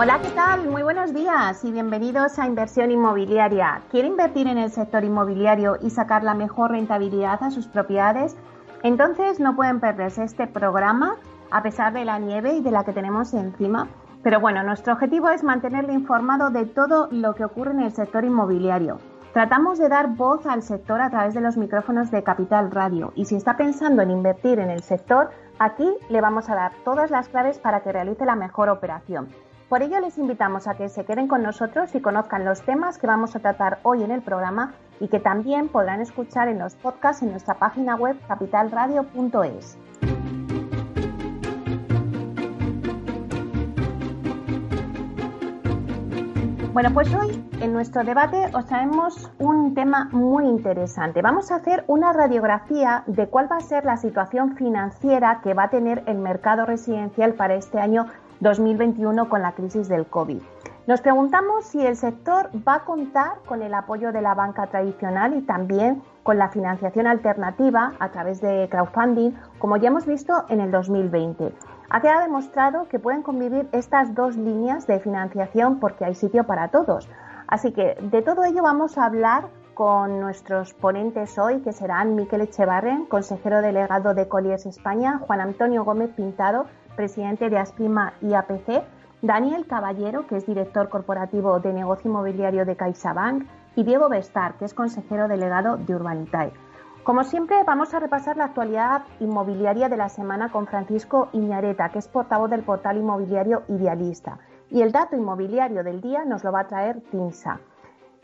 Hola, ¿qué tal? Muy buenos días y bienvenidos a Inversión Inmobiliaria. ¿Quiere invertir en el sector inmobiliario y sacar la mejor rentabilidad a sus propiedades? Entonces no pueden perderse este programa a pesar de la nieve y de la que tenemos encima. Pero bueno, nuestro objetivo es mantenerle informado de todo lo que ocurre en el sector inmobiliario. Tratamos de dar voz al sector a través de los micrófonos de Capital Radio y si está pensando en invertir en el sector, aquí le vamos a dar todas las claves para que realice la mejor operación. Por ello les invitamos a que se queden con nosotros y conozcan los temas que vamos a tratar hoy en el programa y que también podrán escuchar en los podcasts en nuestra página web capitalradio.es. Bueno, pues hoy en nuestro debate os traemos un tema muy interesante. Vamos a hacer una radiografía de cuál va a ser la situación financiera que va a tener el mercado residencial para este año 2021 con la crisis del COVID. Nos preguntamos si el sector va a contar con el apoyo de la banca tradicional y también con la financiación alternativa a través de crowdfunding, como ya hemos visto en el 2020. Ha quedado demostrado que pueden convivir estas dos líneas de financiación porque hay sitio para todos. Así que de todo ello vamos a hablar con nuestros ponentes hoy, que serán Miquel Echevarren, consejero delegado de Colliers España, Juan Antonio Gómez Pintado, presidente de Asprima y APC, Daniel Caballero, que es director corporativo de negocio inmobiliario de CaixaBank, y Diego Bestar, que es consejero delegado de Urbanitae. Como siempre, vamos a repasar la actualidad inmobiliaria de la semana con Francisco Iñareta, que es portavoz del portal inmobiliario Idealista. Y el dato inmobiliario del día nos lo va a traer TINSA.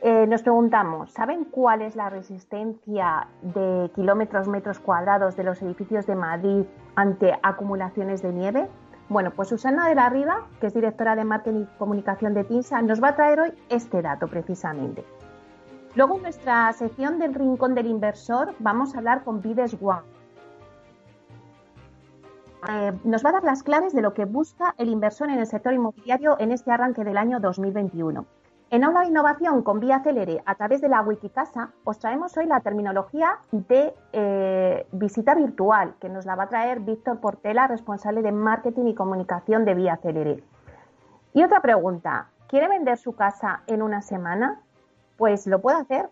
Eh, nos preguntamos, ¿saben cuál es la resistencia de kilómetros metros cuadrados de los edificios de Madrid ante acumulaciones de nieve? Bueno, pues Susana de la Riva, que es directora de Marketing y Comunicación de TINSA, nos va a traer hoy este dato precisamente. Luego en nuestra sección del Rincón del Inversor vamos a hablar con Vides One. Eh, nos va a dar las claves de lo que busca el inversor en el sector inmobiliario en este arranque del año 2021. En Aula Innovación con Vía Celere a través de la Wikicasa os traemos hoy la terminología de eh, visita virtual que nos la va a traer Víctor Portela, responsable de marketing y comunicación de Vía Celere. Y otra pregunta, ¿quiere vender su casa en una semana? Pues lo puede hacer.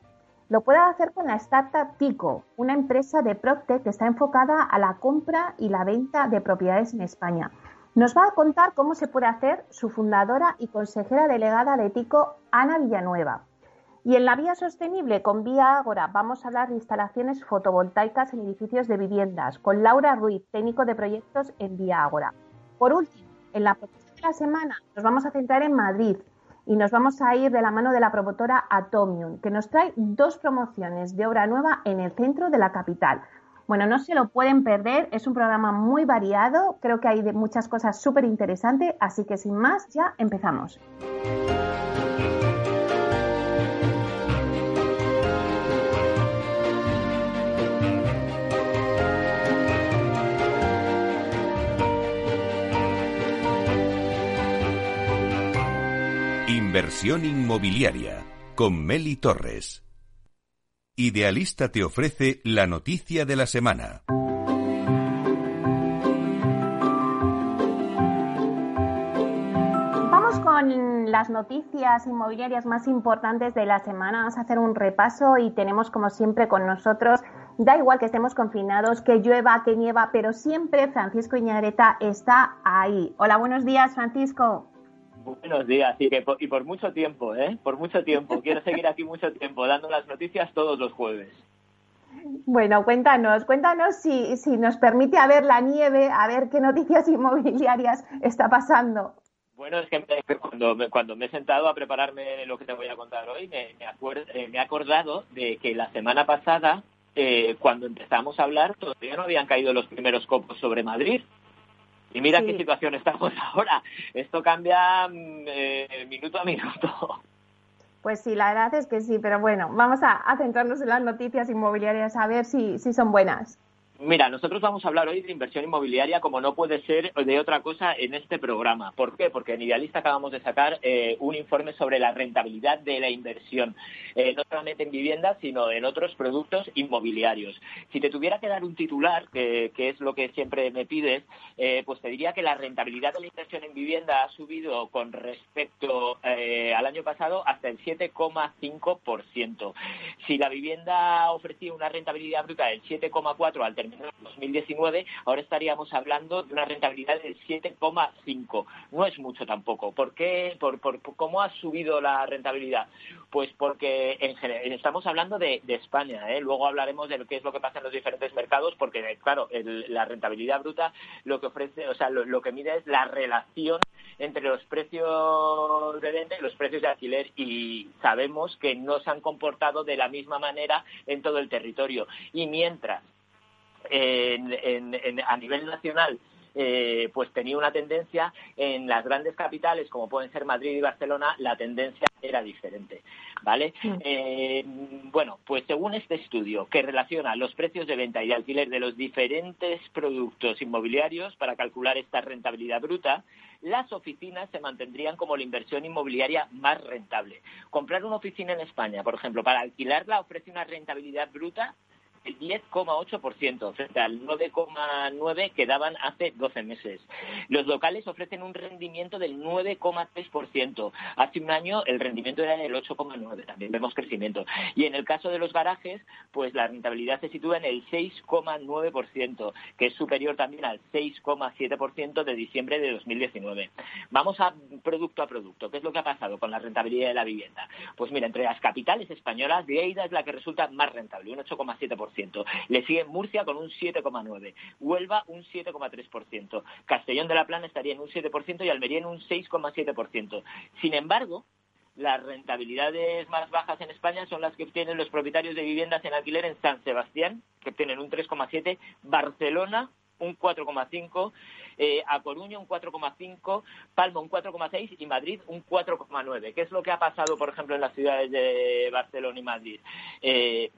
Lo puede hacer con la startup Pico, una empresa de Procte que está enfocada a la compra y la venta de propiedades en España. Nos va a contar cómo se puede hacer su fundadora y consejera delegada de TICO, Ana Villanueva. Y en la vía sostenible con Vía Ágora vamos a hablar de instalaciones fotovoltaicas en edificios de viviendas con Laura Ruiz, técnico de proyectos en Vía Ágora. Por último, en la próxima semana nos vamos a centrar en Madrid y nos vamos a ir de la mano de la promotora Atomium, que nos trae dos promociones de obra nueva en el centro de la capital. Bueno, no se lo pueden perder, es un programa muy variado, creo que hay muchas cosas súper interesantes, así que sin más, ya empezamos. Inversión inmobiliaria con Meli Torres. Idealista te ofrece la noticia de la semana. Vamos con las noticias inmobiliarias más importantes de la semana. Vamos a hacer un repaso y tenemos como siempre con nosotros, da igual que estemos confinados, que llueva, que nieva, pero siempre Francisco Iñareta está ahí. Hola, buenos días, Francisco. Buenos días, y, y por mucho tiempo, ¿eh? Por mucho tiempo. Quiero seguir aquí mucho tiempo, dando las noticias todos los jueves. Bueno, cuéntanos, cuéntanos si, si nos permite a ver la nieve, a ver qué noticias inmobiliarias está pasando. Bueno, es que cuando, cuando me he sentado a prepararme lo que te voy a contar hoy, me, me, eh, he acordado de que la semana pasada, eh, cuando empezamos a hablar, todavía no habían caído los primeros copos sobre Madrid. Y mira qué situación estamos ahora. Esto cambia mm, eh, minuto a minuto. Pues sí, la verdad es que sí, pero bueno, vamos a, centrarnos en las noticias inmobiliarias a ver si, si son buenas. Mira, nosotros vamos a hablar hoy de inversión inmobiliaria como no puede ser de otra cosa en este programa. ¿Por qué? Porque en Idealista acabamos de sacar eh, un informe sobre la rentabilidad de la inversión, eh, no solamente en viviendas, sino en otros productos inmobiliarios. Si te tuviera que dar un titular, que, es lo que siempre me pides, eh, pues te diría que la rentabilidad de la inversión en vivienda ha subido con respecto al año pasado hasta el 7,5%. Si la vivienda ofrecía una rentabilidad bruta del 7,4 al en 2019, ahora estaríamos hablando de una rentabilidad del 7,5. No es mucho tampoco. ¿Por qué? Por, ¿Cómo ha subido la rentabilidad? Pues porque en general, estamos hablando de, España. ¿eh? Luego hablaremos de lo que es lo que pasa en los diferentes mercados, porque, claro, la rentabilidad bruta lo que ofrece, o sea, lo, que mide es la relación entre los precios de venta y los precios de alquiler y sabemos que no se han comportado de la misma manera en todo el territorio. Y mientras a nivel nacional eh, pues tenía una tendencia en las grandes capitales como pueden ser Madrid y Barcelona la tendencia era diferente vale eh, bueno pues según este estudio que relaciona los precios de venta y de alquiler de los diferentes productos inmobiliarios para calcular esta rentabilidad bruta las oficinas se mantendrían como la inversión inmobiliaria más rentable. Comprar una oficina en España por ejemplo para alquilarla ofrece una rentabilidad bruta el 10,8% frente al 9,9% que daban hace 12 meses. Los locales ofrecen un rendimiento del 9,3%. Hace un año el rendimiento era del 8,9%. También vemos crecimiento. Y en el caso de los garajes, pues la rentabilidad se sitúa en el 6,9%, que es superior también al 6,7% de diciembre de 2019. Vamos a producto a producto. ¿Qué es lo que ha pasado con la rentabilidad de la vivienda? Pues mira, entre las capitales españolas, Lleida es la que resulta más rentable, un 8,7%. Le sigue Murcia con un 7,9%, Huelva un 7,3%, Castellón de la Plana estaría en un 7% y Almería en un 6,7%. Sin embargo, las rentabilidades más bajas en España son las que obtienen los propietarios de viviendas en alquiler en San Sebastián, que obtienen un 3,7, Barcelona un 4,5, eh, A Coruña un 4,5, Palma un 4,6 y Madrid un 4,9. ¿Qué es lo que ha pasado, por ejemplo, en las ciudades de Barcelona y Madrid? Eh,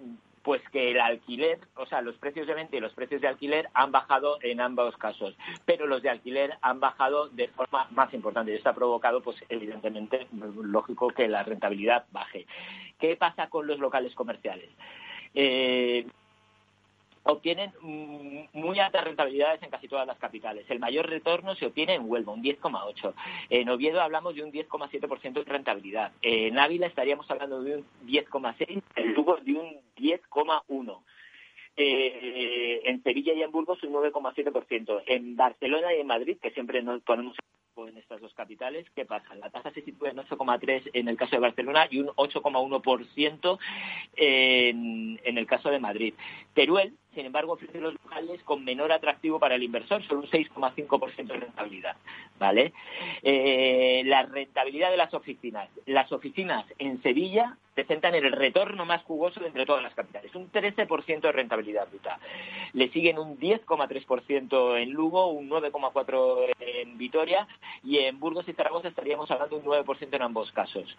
pues que el alquiler, o sea, los precios de venta y los precios de alquiler han bajado en ambos casos, pero los de alquiler han bajado de forma más importante y esto ha provocado, pues evidentemente, lógico que la rentabilidad baje. ¿Qué pasa con los locales comerciales? Eh, obtienen muy altas rentabilidades en casi todas las capitales. El mayor retorno se obtiene en Huelva, un 10,8. En Oviedo hablamos de un 10,7% de rentabilidad. En Ávila estaríamos hablando de un 10,6, en Lugo de un 10,1. Eh, en Sevilla y en Burgos un 9,7%. En Barcelona y en Madrid, que siempre nos ponemos en estas dos capitales, ¿qué pasa? La tasa se sitúa en 8,3 en el caso de Barcelona y un 8,1% en, en el caso de Madrid. Teruel, sin embargo, ofrece los locales con menor atractivo para el inversor, solo un 6,5% de rentabilidad. ¿vale? Eh, la rentabilidad de las oficinas. Las oficinas en Sevilla presentan el retorno más jugoso entre todas las capitales, un 13% de rentabilidad bruta. Le siguen un 10,3% en Lugo, un 9,4% en Vitoria y en Burgos y Zaragoza estaríamos hablando de un 9% en ambos casos.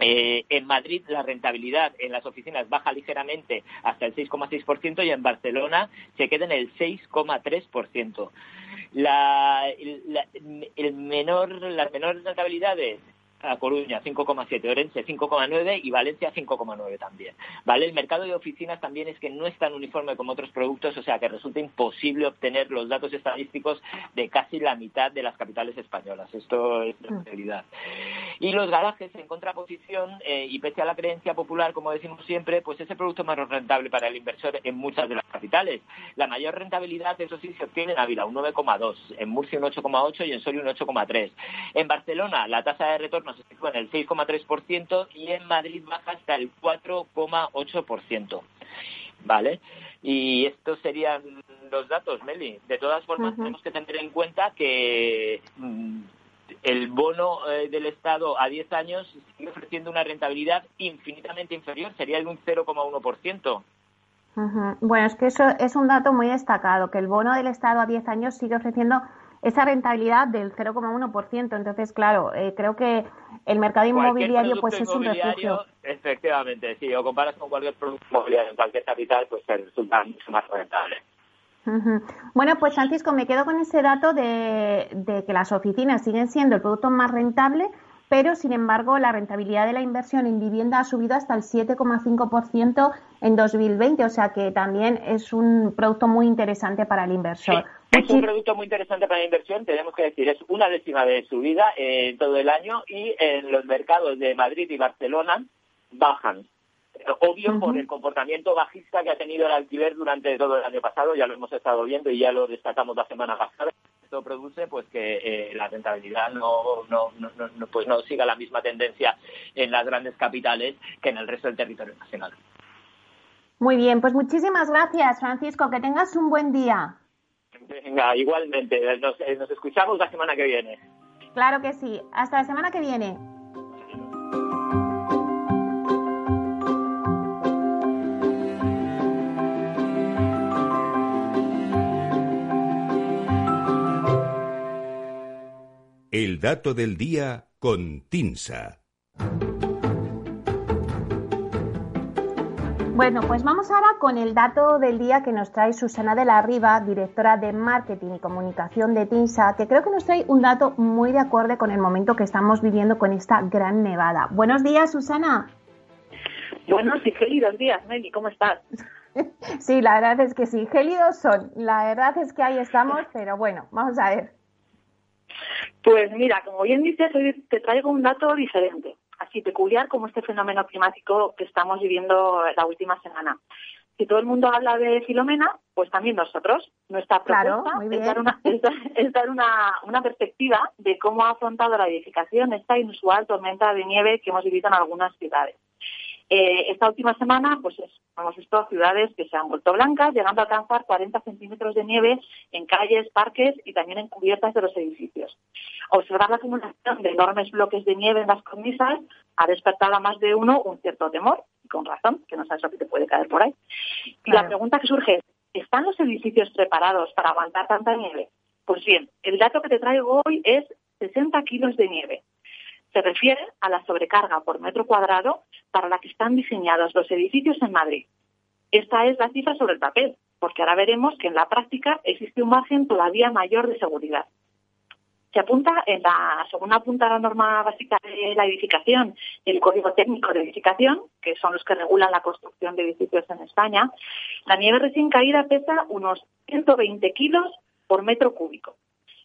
Eh, en Madrid la rentabilidad en las oficinas baja ligeramente hasta el 6,6% y en Barcelona se queda en el 6,3%. La, el menor, las menores rentabilidades a Coruña 5,7, Orense 5,9 y Valencia 5,9 también. ¿Vale? El mercado de oficinas también es que no es tan uniforme como otros productos, o sea que resulta imposible obtener los datos estadísticos de casi la mitad de las capitales españolas. Esto es la mm. realidad. Y los garajes en contraposición, eh, y pese a la creencia popular, como decimos siempre, pues es el producto más rentable para el inversor en muchas de las capitales. La mayor rentabilidad, eso sí, se obtiene en Ávila, un 9,2, en Murcia un 8,8 y en Soria un 8,3. En Barcelona, la tasa de retorno se sitúa en el 6,3% y en Madrid baja hasta el 4,8%. ¿Vale? Y estos serían los datos, Meli. De todas formas, tenemos que tener en cuenta que mm, el bono eh, del Estado a 10 años sigue ofreciendo una rentabilidad infinitamente inferior, sería de un 0,1%. Bueno, es que eso es un dato muy destacado, que el bono del Estado a 10 años sigue ofreciendo esa rentabilidad del 0,1%. Entonces, claro, eh, creo que el mercado inmobiliario pues es un refugio. Efectivamente, si o comparas con cualquier producto inmobiliario en cualquier capital, pues resulta mucho más rentable. Bueno, pues Francisco, me quedo con ese dato de, de que las oficinas siguen siendo el producto más rentable pero sin embargo la rentabilidad de la inversión en vivienda ha subido hasta el 7,5% en 2020, o sea que también es un producto muy interesante para el inversor. Es un producto muy interesante para la inversión, tenemos que decir, es una décima de subida en todo el año y en los mercados de Madrid y Barcelona bajan. Obvio por el comportamiento bajista que ha tenido el alquiler durante todo el año pasado, ya lo hemos estado viendo y ya lo destacamos la semana pasada esto produce pues que eh, la rentabilidad no, no, no, pues no siga la misma tendencia en las grandes capitales que en el resto del territorio nacional. Muy bien, pues muchísimas gracias, Francisco. Que tengas un buen día. Venga, igualmente. Nos, eh, nos escuchamos la semana que viene. Claro que sí. Hasta la semana que viene. El dato del día con Tinsa. Bueno, pues vamos ahora con el dato del día que nos trae Susana de la Riva, directora de Marketing y Comunicación de TINSA, que creo que nos trae un dato muy de acuerdo con el momento que estamos viviendo con esta gran nevada. Buenos días, Susana. Buenos y gélidos días, Meli, ¿cómo estás? sí, la verdad es que sí, gélidos son. La verdad es que ahí estamos, pero bueno, vamos a ver. Pues mira, como bien dices, hoy te traigo un dato diferente, así peculiar como este fenómeno climático que estamos viviendo la última semana. Si todo el mundo habla de Filomena, pues también nosotros. Nuestra propuesta es dar, una, es dar una, una, perspectiva de cómo ha afrontado la edificación esta inusual tormenta de nieve que hemos vivido en algunas ciudades. Eh, esta última semana, pues hemos visto ciudades que se han vuelto blancas, llegando a alcanzar 40 centímetros de nieve en calles, parques y también en cubiertas de los edificios. Observar la acumulación de enormes bloques de nieve en las cornisas ha despertado a más de uno un cierto temor, y con razón, que no sabes lo que te puede caer por ahí. Y la pregunta que surge es, ¿están los edificios preparados para aguantar tanta nieve? Pues bien, el dato que te traigo hoy es 60 kilos de nieve se refiere a la sobrecarga por metro cuadrado para la que están diseñados los edificios en Madrid. Esta es la cifra sobre el papel, porque ahora veremos que en la práctica existe un margen todavía mayor de seguridad. Se apunta en la, según apunta la norma básica de la edificación, el Código Técnico de Edificación, que son los que regulan la construcción de edificios en España, la nieve recién caída pesa unos 120 kilos por metro cúbico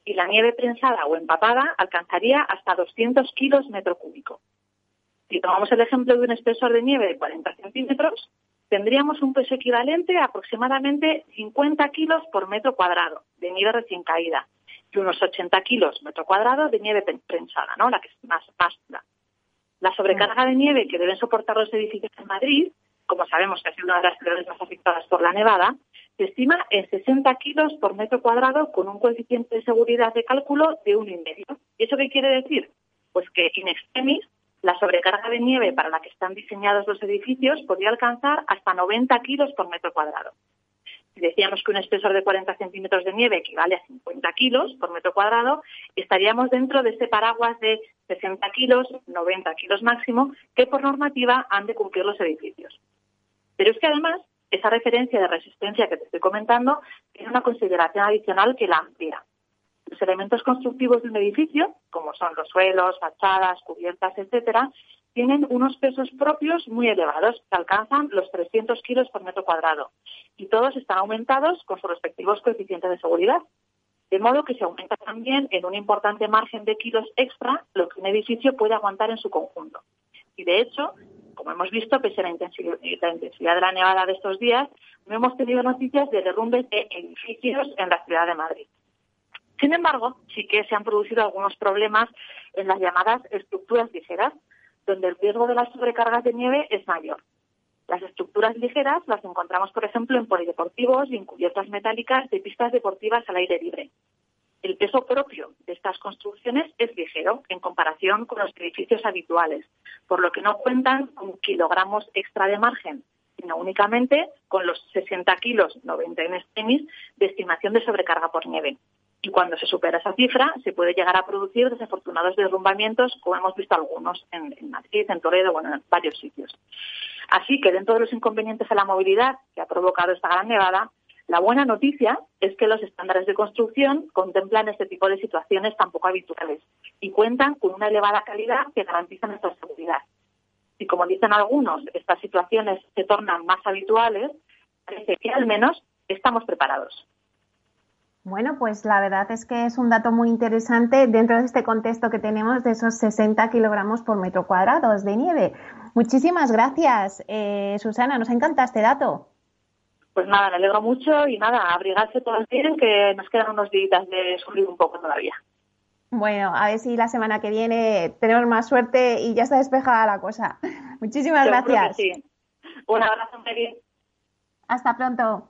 y la nieve prensada o empapada alcanzaría hasta 200 kilos metro cúbico. Si tomamos el ejemplo de un espesor de nieve de 40 centímetros, tendríamos un peso equivalente a aproximadamente 50 kilos por metro cuadrado de nieve recién caída y unos 80 kilos metro cuadrado de nieve prensada, ¿no? la que es más, más La sobrecarga de nieve que deben soportar los edificios en Madrid, como sabemos que ha sido una de las ciudades más afectadas por la nevada, se estima en 60 kilos por metro cuadrado con un coeficiente de seguridad de cálculo de 1,5. ¿Y eso qué quiere decir? Pues que in extremis la sobrecarga de nieve para la que están diseñados los edificios podría alcanzar hasta 90 kilos por metro cuadrado. Si decíamos que un espesor de 40 centímetros de nieve equivale a 50 kilos por metro cuadrado, estaríamos dentro de ese paraguas de 60 kilos, 90 kilos máximo, que por normativa han de cumplir los edificios. Pero es que además esa referencia de resistencia que te estoy comentando tiene una consideración adicional que la amplía. Los elementos constructivos de un edificio, como son los suelos, fachadas, cubiertas, etcétera, tienen unos pesos propios muy elevados que alcanzan los 300 kilos por metro cuadrado y todos están aumentados con sus respectivos coeficientes de seguridad. De modo que se aumenta también en un importante margen de kilos extra lo que un edificio puede aguantar en su conjunto. Y de hecho, como hemos visto, pese a la intensidad, de la nevada de estos días, no hemos tenido noticias de derrumbes de edificios en la ciudad de Madrid. Sin embargo, sí que se han producido algunos problemas en las llamadas estructuras ligeras, donde el riesgo de las sobrecargas de nieve es mayor. Las estructuras ligeras las encontramos, por ejemplo, en polideportivos y en cubiertas metálicas de pistas deportivas al aire libre el peso propio de estas construcciones es ligero en comparación con los edificios habituales, por lo que no cuentan con kilogramos extra de margen, sino únicamente con los 60 kilos, 90 en extremis, de estimación de sobrecarga por nieve. y cuando se supera esa cifra se puede llegar a producir desafortunados derrumbamientos, como hemos visto algunos en, Madrid, en Toledo, bueno, en varios sitios. Así que dentro de los inconvenientes a la movilidad que ha provocado esta gran nevada, la buena noticia es que los estándares de construcción contemplan este tipo de situaciones tan poco habituales y cuentan con una elevada calidad que garantiza nuestra seguridad. Y como dicen algunos, estas situaciones se tornan más habituales, parece que al menos estamos preparados. Bueno, pues la verdad es que es un dato muy interesante dentro de este contexto que tenemos de esos 60 kilogramos por metro cuadrado de nieve. Muchísimas gracias, eh, Susana. Nos encanta este dato. Pues nada, me alegro mucho y nada, abrigarse todos bien, que nos quedan unos días de sufrir un poco todavía. Bueno, a ver si la semana que viene tenemos más suerte y ya está despejada la cosa. Muchísimas gracias. Sí. Un abrazo, Mary. Hasta pronto.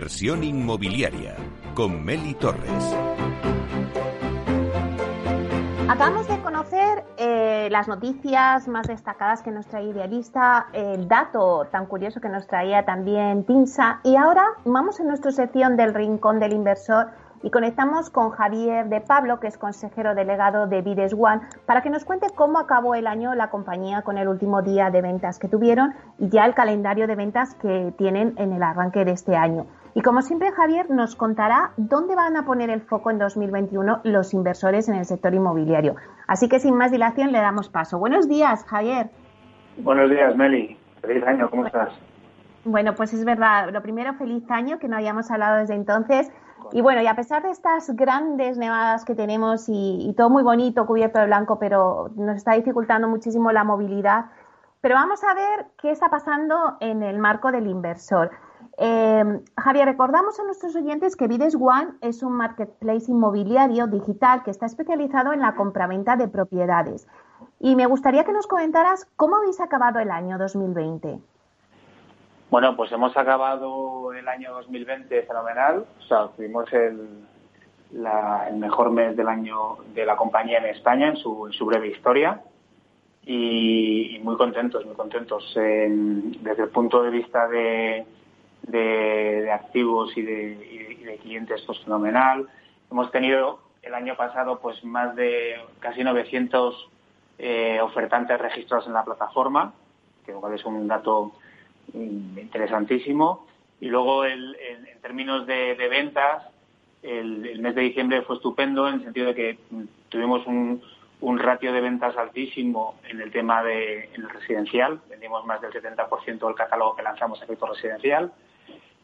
Inversión inmobiliaria con Meli Torres. Acabamos de conocer eh, las noticias más destacadas que nos trae Idealista, el dato tan curioso que nos traía también Pinsa y ahora vamos en nuestra sección del Rincón del Inversor y conectamos con Javier de Pablo, que es consejero delegado de Vides One, para que nos cuente cómo acabó el año la compañía con el último día de ventas que tuvieron y ya el calendario de ventas que tienen en el arranque de este año. Y como siempre, Javier nos contará dónde van a poner el foco en 2021 los inversores en el sector inmobiliario. Así que sin más dilación le damos paso. Buenos días, Javier. Buenos días, Meli. Feliz año, ¿cómo estás? Bueno, pues es verdad. Lo primero, feliz año, que no habíamos hablado desde entonces. Y bueno, y a pesar de estas grandes nevadas que tenemos y, todo muy bonito, cubierto de blanco, pero nos está dificultando muchísimo la movilidad. Pero vamos a ver qué está pasando en el marco del inversor. Eh, Javier, recordamos a nuestros oyentes que Vides One es un marketplace inmobiliario digital que está especializado en la compraventa de propiedades. Y me gustaría que nos comentaras cómo habéis acabado el año 2020. Bueno, pues hemos acabado el año 2020 fenomenal. O sea, tuvimos el, mejor mes del año de la compañía en España en su, breve historia. Y, muy contentos, muy contentos. desde el punto de vista de, activos y de, clientes, pues fenomenal. Hemos tenido el año pasado pues más de casi 900 eh, ofertantes registrados en la plataforma, que es un dato interesantísimo. Y luego, el, en, términos de, ventas, el, mes de diciembre fue estupendo en el sentido de que tuvimos un, ratio de ventas altísimo en el tema de el residencial. Vendimos más del 70% del catálogo que lanzamos en efecto residencial.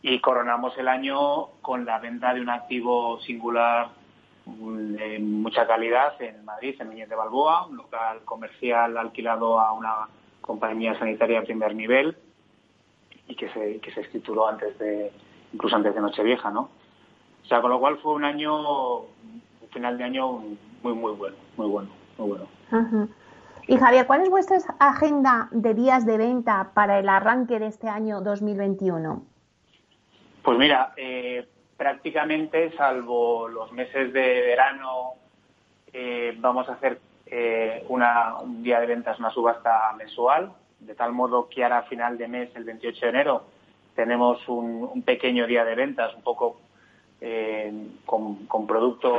Y coronamos el año con la venta de un activo singular de mucha calidad en Madrid, en Núñez de Balboa, un local comercial alquilado a una compañía sanitaria de primer nivel y que se, que se escrituró antes de, incluso antes de Nochevieja, ¿no? O sea, con lo cual fue un año, un final de año muy, muy bueno, muy bueno, muy bueno. Y Javier, ¿cuál es vuestra agenda de días de venta para el arranque de este año 2021? Pues mira, eh, prácticamente, salvo los meses de verano, eh, vamos a hacer eh, una, un día de ventas, una subasta mensual, de tal modo que ahora a final de mes, el 28 de enero, tenemos un, pequeño día de ventas, un poco eh, con, producto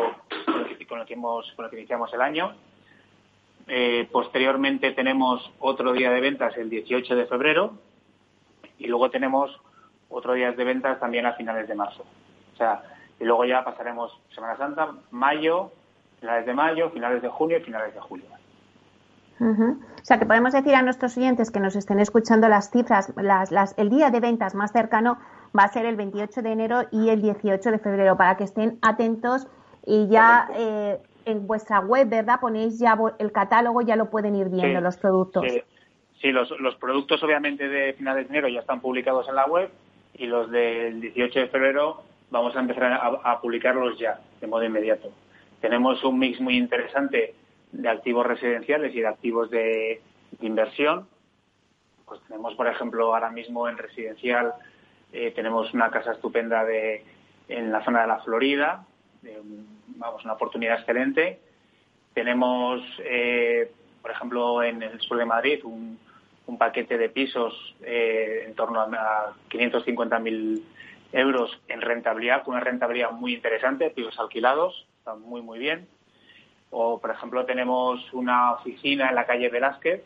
con el, que hemos, con el que iniciamos el año. Eh, posteriormente tenemos otro día de ventas el 18 de febrero y luego tenemos otro día de ventas también a finales de marzo. O sea, y luego ya pasaremos Semana Santa, mayo, finales de mayo, finales de junio y finales de julio. O sea, que podemos decir a nuestros oyentes que nos estén escuchando las cifras, las, el día de ventas más cercano va a ser el 28 de enero y el 18 de febrero, para que estén atentos y ya eh, en vuestra web, ¿verdad? Ponéis ya el catálogo, ya lo pueden ir viendo los productos. Sí, los, los productos obviamente de finales de enero ya están publicados en la web y los del 18 de febrero vamos a empezar a, publicarlos ya, de modo inmediato. Tenemos un mix muy interesante de activos residenciales y de activos de, inversión. Pues tenemos, por ejemplo, ahora mismo en residencial eh, tenemos una casa estupenda de, en la zona de la Florida, vamos, una oportunidad excelente. Tenemos, eh, por ejemplo, en el sur de Madrid un, un paquete de pisos eh, en torno a 550.000 euros en rentabilidad, con una rentabilidad muy interesante, pisos alquilados, están muy, muy bien. O, por ejemplo, tenemos una oficina en la calle Velázquez,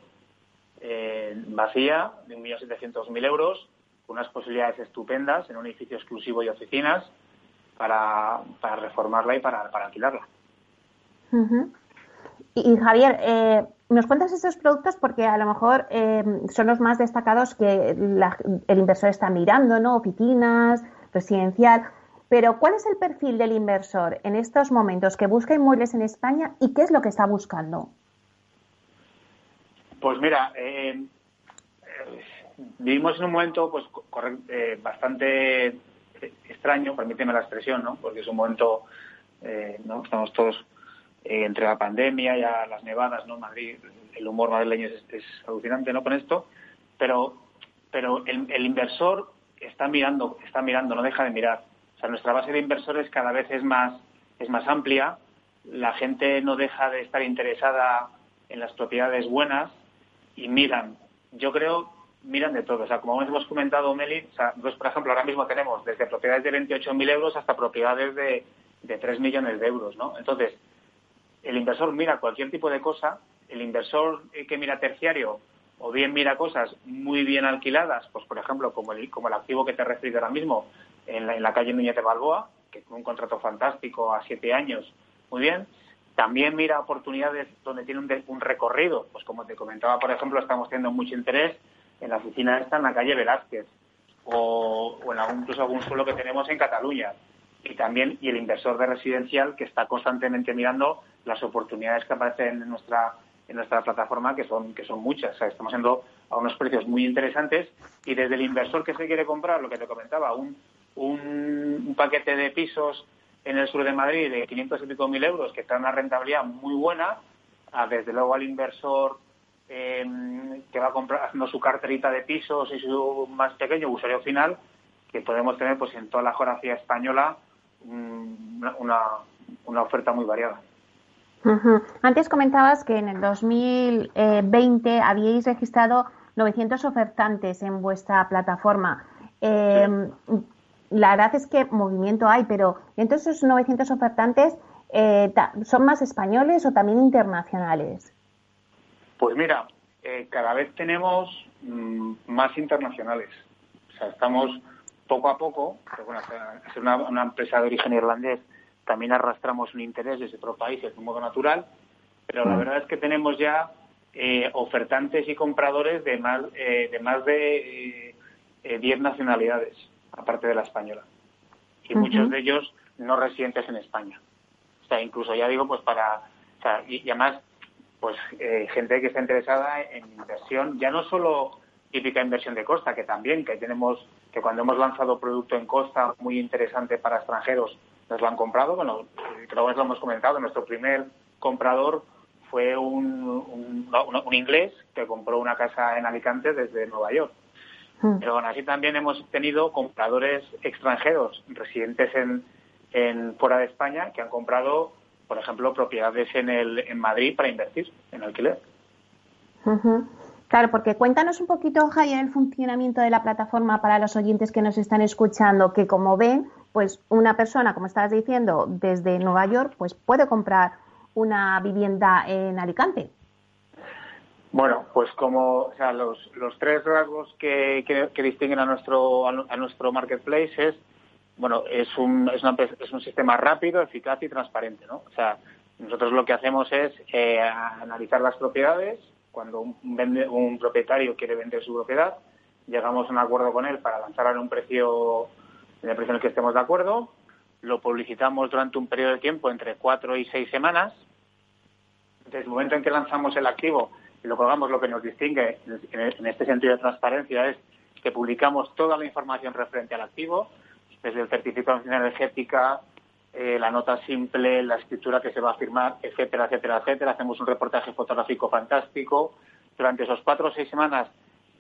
eh, vacía, de 1.700.000 euros, con unas posibilidades estupendas en un edificio exclusivo y oficinas para, para reformarla y para, para alquilarla. y, Javier, eh, nos cuentas estos productos porque a lo mejor eh, son los más destacados que el inversor está mirando, ¿no? Oficinas, residencial. Pero, ¿cuál es el perfil del inversor en estos momentos que busca inmuebles en España y qué es lo que está buscando? Pues mira, eh, vivimos en un momento pues eh, bastante extraño, permíteme la expresión, ¿no? Porque es un momento, ¿no? Estamos todos eh, entre la pandemia y las nevadas, ¿no? Madrid, el humor madrileño es, alucinante, ¿no? Con esto, pero, pero el, inversor está mirando, está mirando, no deja de mirar. Sea, nuestra base de inversores cada vez es más, es más amplia. La gente no deja de estar interesada en las propiedades buenas y miran. Yo creo miran de todo. O sea, como hemos comentado, Meli, pues, por ejemplo, ahora mismo tenemos desde propiedades de 28.000 euros hasta propiedades de, de 3 millones de euros, ¿no? Entonces, el inversor mira cualquier tipo de cosa, el inversor que mira terciario o bien mira cosas muy bien alquiladas, pues por ejemplo, como el, como el activo que te he ahora mismo en la, en la calle Núñez de Balboa, que con un contrato fantástico a siete años, muy bien. También mira oportunidades donde tiene un, un recorrido, pues como te comentaba, por ejemplo, estamos teniendo mucho interés en la oficina esta en la calle Velázquez o, en algún, incluso algún suelo que tenemos en Cataluña. Y también y el inversor de residencial que está constantemente mirando las oportunidades que aparecen en nuestra en nuestra plataforma que son que son muchas. Estamos yendo a unos precios muy interesantes y desde el inversor que se quiere comprar lo que te comentaba un, un, paquete de pisos en el sur de Madrid de 500 y pico mil euros que está en una rentabilidad muy buena desde luego al inversor eh, que va a comprar haciendo su carterita de pisos y su más pequeño usuario final que podemos tener pues en toda la geografía española una, una, oferta muy variada. Antes comentabas que en el 2020 habíais registrado 900 ofertantes en vuestra plataforma. Em, la verdad es que movimiento hay, pero entre esos 900 ofertantes, eh, ¿son más españoles o también internacionales? Pues mira, eh, cada vez tenemos mm, más internacionales. O sea, estamos poco a poco, pero bueno, ser una, empresa de origen irlandés, también arrastramos un interés desde otro país, de un modo natural, pero la verdad es que tenemos ya eh, ofertantes y compradores de más, eh, de más de 10 eh, nacionalidades, aparte de la española. Y muchos de ellos no residentes en España. O sea, incluso ya digo, pues para, o sea, y, además, pues gente que está interesada en inversión, ya no solo típica inversión de costa, que también, que tenemos que cuando hemos lanzado producto en costa muy interesante para extranjeros, nos lo han comprado. Bueno, creo que lo hemos comentado, nuestro primer comprador fue un, un, inglés que compró una casa en Alicante desde Nueva York. Hmm. Pero bueno, así también hemos tenido compradores extranjeros residentes en, en fuera de España que han comprado, por ejemplo, propiedades en, el, en Madrid para invertir en alquiler. Claro, porque cuéntanos un poquito, Javier, el funcionamiento de la plataforma para los oyentes que nos están escuchando, que como ven, pues una persona, como estabas diciendo, desde Nueva York, pues puede comprar una vivienda en Alicante. Bueno, pues como o sea, los, los tres rasgos que, distinguen a nuestro, a nuestro marketplace es, bueno, es un, es, una, es un sistema rápido, eficaz y transparente, ¿no? O sea, nosotros lo que hacemos es eh, analizar las propiedades, cuando un, un propietario quiere vender su propiedad, llegamos a un acuerdo con él para lanzar en un precio, en el precio en el que estemos de acuerdo, lo publicitamos durante un periodo de tiempo entre cuatro y seis semanas. Desde el momento en que lanzamos el activo lo colgamos, lo que nos distingue en este sentido de transparencia es que publicamos toda la información referente al activo, desde el certificado de energética, eh, la nota simple, la escritura que se va a firmar, etcétera, etcétera, etcétera. Hacemos un reportaje fotográfico fantástico. Durante esos cuatro o seis semanas,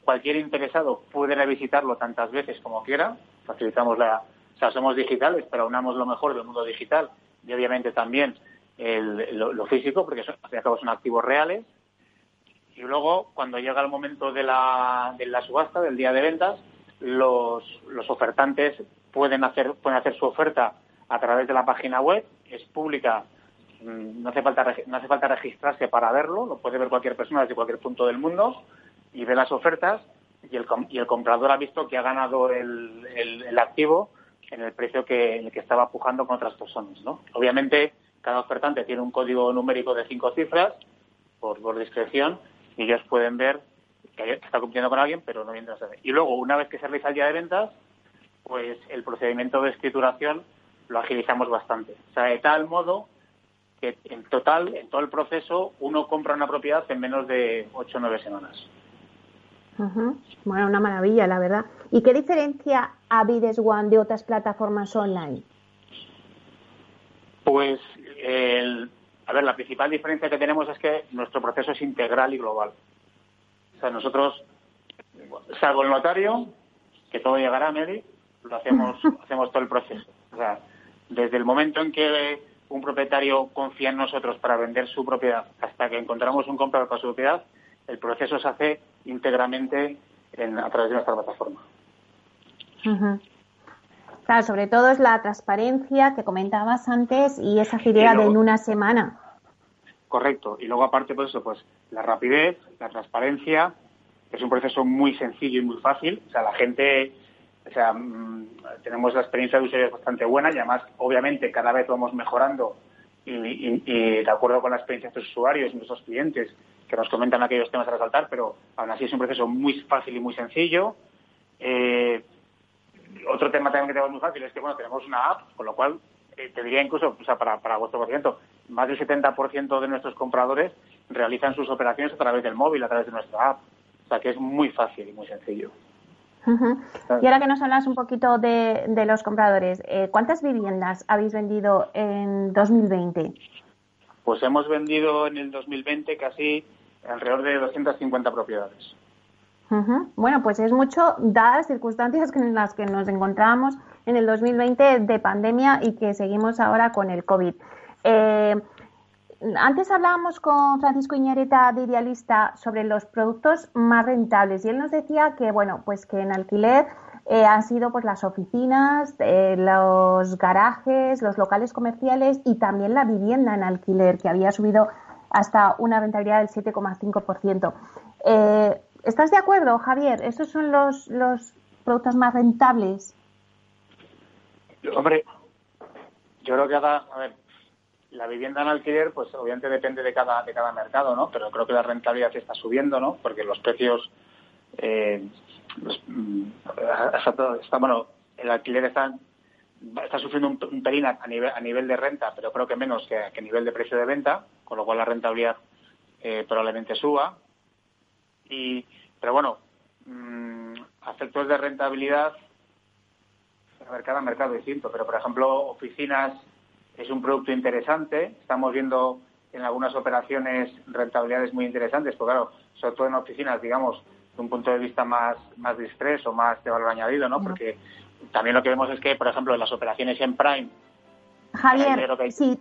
cualquier interesado puede revisitarlo tantas veces como quiera. Facilitamos la, o sea, somos digitales, pero aunamos lo mejor del mundo digital y obviamente también lo, físico, porque son, al son activos reales. Y luego, cuando llega el momento de la, de la subasta, del día de ventas, los, los ofertantes pueden hacer, pueden hacer su oferta a través de la página web, es pública, mm, no hace falta, no hace falta registrarse para verlo, lo puede ver cualquier persona desde cualquier punto del mundo y ve las ofertas y el, y el comprador ha visto que ha ganado el, el, activo en el precio que, en el que estaba pujando con otras personas. ¿no? Obviamente, cada ofertante tiene un código numérico de cinco cifras por, por discreción y ellos pueden ver que está cumpliendo con alguien, pero no mientras. Y luego, una vez que se realiza el día de ventas, pues el procedimiento de escrituración lo agilizamos bastante. O sea, de tal modo que en total, en todo el proceso, uno compra una propiedad en menos de ocho o nueve semanas. Bueno, una maravilla, la verdad. ¿Y qué diferencia ha Bides One de otras plataformas online? Pues, a ver, la principal diferencia que tenemos es que nuestro proceso es integral y global. O sea, nosotros, salvo el notario, que todo llegará a Mary, lo hacemos, hacemos todo el proceso. O sea, desde el momento en que un propietario confía en nosotros para vender su propiedad hasta que encontramos un comprador para su propiedad, el proceso se hace íntegramente a través de nuestra plataforma. Claro, sobre todo es la transparencia que comentabas antes y esa agilidad de en una semana. Correcto. Y luego, aparte, por eso, pues la rapidez, la transparencia, es un proceso muy sencillo y muy fácil. O sea, la gente o sea, mm, tenemos la experiencia de usuarios bastante buena y además, obviamente, cada vez vamos mejorando y, de acuerdo con la experiencia de nuestros usuarios y nuestros clientes que nos comentan aquellos temas a resaltar, pero aún así es un proceso muy fácil y muy sencillo. Eh, otro tema también que tenemos muy fácil es que, bueno, tenemos una app, con lo cual eh, te diría incluso, o sea, para, para vuestro conocimiento, más del 70% de nuestros compradores realizan sus operaciones a través del móvil, a través de nuestra app. O sea, que es muy fácil y muy sencillo. Y ahora que nos hablas un poquito de, los compradores, eh, ¿cuántas viviendas habéis vendido en 2020? Pues hemos vendido en el 2020 casi alrededor de 250 propiedades. Bueno, pues es mucho dadas las circunstancias en las que nos encontrábamos en el 2020 de pandemia y que seguimos ahora con el COVID. Eh, antes hablábamos con Francisco Iñareta de Idealista sobre los productos más rentables y él nos decía que, bueno, pues que en alquiler eh, han sido pues las oficinas, eh, los garajes, los locales comerciales y también la vivienda en alquiler, que había subido hasta una rentabilidad del 7,5%. Eh, ¿Estás de acuerdo, Javier? ¿Esos son los, los productos más rentables? Hombre, yo creo que a ver, la vivienda en alquiler, pues obviamente depende de cada, de cada mercado, ¿no? Pero creo que la rentabilidad está subiendo, ¿no? Porque los precios, eh, mm, está, bueno, el alquiler está, está sufriendo un, pelín a nivel, a nivel de renta, pero creo que menos que, a nivel de precio de venta, con lo cual la rentabilidad eh, probablemente suba. Y, pero bueno, mmm, efectos de rentabilidad, a ver, cada mercado es distinto, pero por ejemplo, oficinas es un producto interesante. Estamos viendo en algunas operaciones rentabilidades muy interesantes, porque claro, sobre todo en oficinas, digamos, de un punto de vista más, más de estrés o más de valor añadido, ¿no? Porque también lo que vemos es que, por ejemplo, en las operaciones en Prime... Javier, si,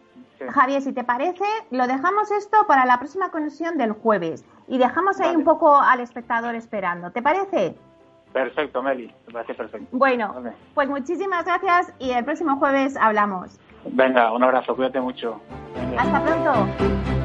Javier, si te parece, lo dejamos esto para la próxima conexión del jueves y dejamos ahí un poco al espectador esperando. ¿Te parece? Perfecto, Meli, me parece perfecto. Bueno, pues muchísimas gracias y el próximo jueves hablamos. Venga, un abrazo, cuídate mucho. Hasta pronto.